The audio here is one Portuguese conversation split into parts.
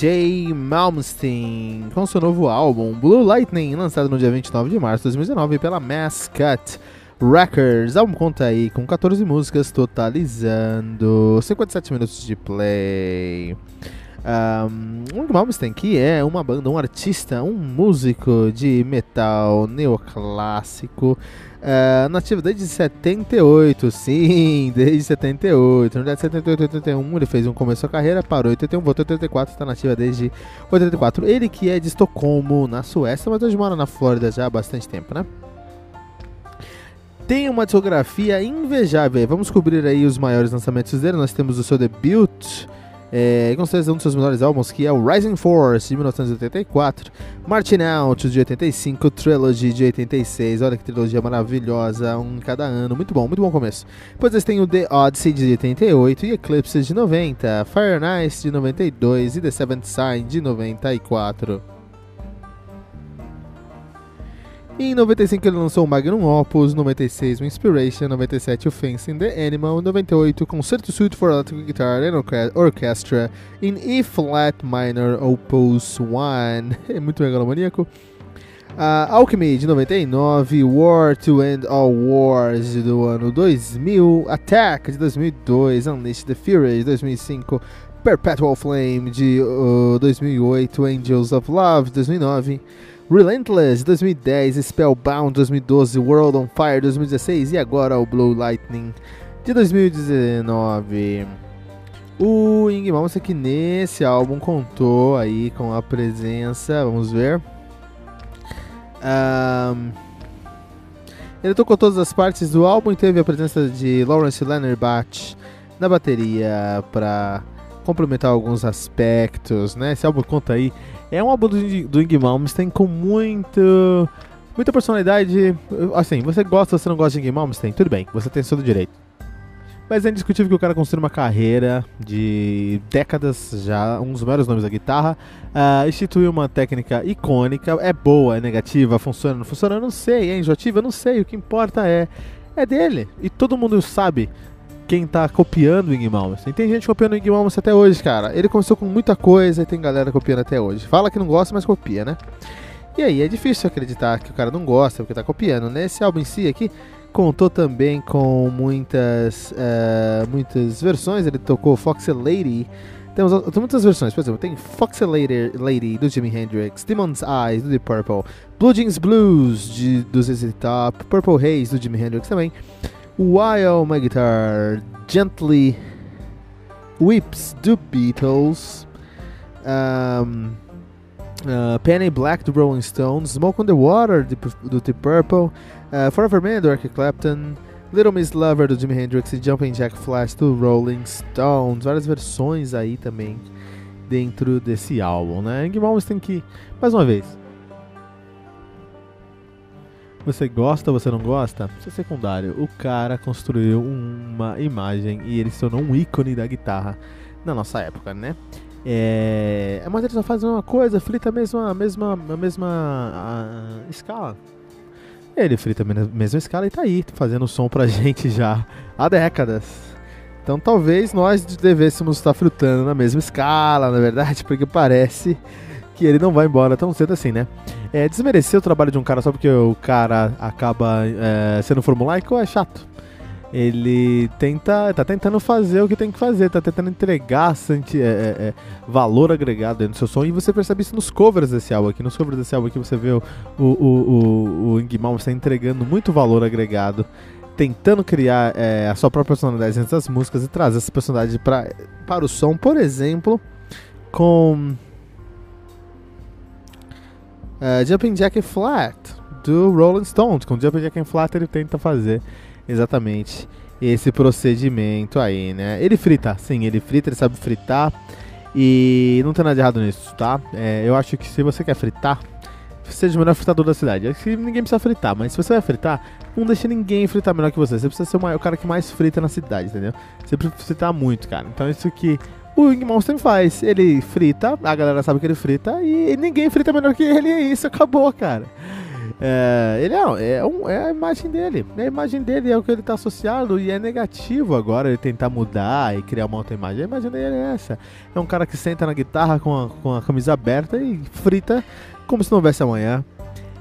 J. Malmsteen com seu novo álbum Blue Lightning, lançado no dia 29 de março de 2019 pela Mascot Records. O álbum conta aí com 14 músicas, totalizando 57 minutos de play. Um, Malmsteen, que é uma banda, um artista, um músico de metal neoclássico, Uh, nativa desde 78, sim, desde 78. No dia de 78, 81, ele fez um começo a carreira, parou em 81, voltou em 84, está nativa desde 84. Ele que é de Estocolmo, na Suécia, mas hoje mora na Flórida já há bastante tempo, né? Tem uma discografia invejável. Vamos cobrir aí os maiores lançamentos dele. Nós temos o seu debut é, certeza um dos seus melhores álbuns, que é o Rising Force, de 1984, Martin Out, de 85, Trilogy, de 86, olha que trilogia maravilhosa, um em cada ano, muito bom, muito bom começo. Depois eles têm o The Odyssey, de 88, e Eclipse, de 90, Fire and Ice, de 92, e The Seventh Sign, de 94. Em 95 ele lançou o Magnum Opus, 96 o Inspiration, 97 o Fencing the Animal, 98 Concerto Suite for Electric Guitar and Orchestra in E Flat Minor Opus 1, é muito megalomaníaco. Uh, Alchemy de 99, War to End All Wars do ano 2000, Attack de 2002, Unleash the Fury de 2005, Perpetual Flame de uh, 2008, Angels of Love de 2009. Relentless 2010, Spellbound 2012, World on Fire 2016 e agora o Blue Lightning de 2019. O Ing Malmsteen que nesse álbum contou aí com a presença, vamos ver. Um, ele tocou todas as partes do álbum e teve a presença de Lawrence Leonard na bateria para complementar alguns aspectos, né? Esse álbum conta aí é um álbum do, do Ing Malmsteen com muito, muita personalidade. Assim, você gosta você não gosta de Ing Malmsteen? Tudo bem, você tem todo direito. Mas é indiscutível que o cara construiu uma carreira de décadas já, um dos maiores nomes da guitarra. Uh, instituiu uma técnica icônica. É boa, é negativa, funciona, não funciona? Eu não sei. É enjoativa? Eu não sei. O que importa é. É dele. E todo mundo sabe quem tá copiando o Ing Malmsteen. Tem gente copiando o Ing Malmsteen até hoje, cara. Ele começou com muita coisa e tem galera copiando até hoje. Fala que não gosta, mas copia, né? E aí, é difícil acreditar que o cara não gosta porque tá copiando, né? Esse álbum em si aqui contou também com muitas, uh, muitas versões. Ele tocou Foxy Lady. Temos tem muitas versões, por exemplo, tem Foxy Lady, Lady do Jimi Hendrix, Demon's Eyes do Deep Purple, Blue Jeans Blues de, do ZZ Top, Purple Haze do Jimi Hendrix também. While My Guitar? Gently Weeps do Beatles, um, uh, Penny Black do Rolling Stones, Smoke on the Water do Deep Purple, uh, Forever Man do Eric Clapton, Little Miss Lover do Jimi Hendrix. E Jumping Jack Flash do Rolling Stones. Várias versões aí também dentro desse álbum, né? Ing tem que, mais uma vez, você gosta você não gosta? Isso é secundário. O cara construiu uma imagem e ele se tornou um ícone da guitarra na nossa época, né? É, mas ele só faz uma coisa, frita a mesma, a mesma, a mesma a, escala. Ele frita a mesma escala e tá aí, fazendo som pra gente já há décadas. Então talvez nós devêssemos estar frutando na mesma escala, na verdade, porque parece que ele não vai embora tão cedo assim, né? É, desmerecer o trabalho de um cara só porque o cara acaba é, sendo formulaico é chato ele tenta, tá tentando fazer o que tem que fazer, tá tentando entregar é, é, é, valor agregado dentro do seu som, e você percebe isso nos covers desse álbum aqui, nos covers desse álbum aqui você vê o, o, o, o está entregando muito valor agregado, tentando criar é, a sua própria personalidade dentro das músicas e trazer essa personalidade pra, para o som, por exemplo, com uh, Jumping Jack Flat, do Rolling Stones, com Jumping Jack Flat ele tenta fazer exatamente esse procedimento aí, né? Ele frita, sim, ele frita, ele sabe fritar e não tem nada de errado nisso, tá? É, eu acho que se você quer fritar, seja o melhor fritador da cidade. Acho que ninguém precisa fritar, mas se você vai fritar, não deixe ninguém fritar melhor que você. Você precisa ser o, maior, o cara que mais frita na cidade, entendeu? Você precisa fritar muito, cara. Então isso que o Ing Monster faz. Ele frita, a galera sabe que ele frita e ninguém frita melhor que ele. E isso acabou, cara. É, ele é, é, um, é, a imagem dele. É a imagem dele é o que ele está associado e é negativo agora ele tentar mudar e criar uma outra imagem. A imagem dele é essa. É um cara que senta na guitarra com a, com a camisa aberta e frita como se não houvesse amanhã.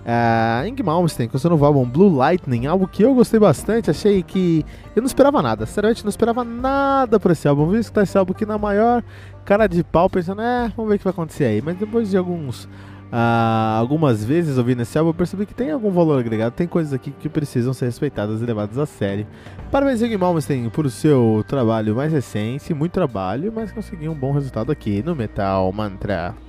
Uh, Ing Malmsteen, com seu novo álbum Blue Lightning, algo que eu gostei bastante, achei que eu não esperava nada, sinceramente não esperava nada por esse álbum, vi escutar esse álbum aqui na maior cara de pau, pensando, é, vamos ver o que vai acontecer aí, mas depois de alguns ah, algumas vezes ouvindo esse álbum eu percebi que tem algum valor agregado, tem coisas aqui que precisam ser respeitadas e levadas a sério. Parabéns, Zig Malmsteen, por seu trabalho mais recente, muito trabalho, mas conseguiu um bom resultado aqui no Metal Mantra.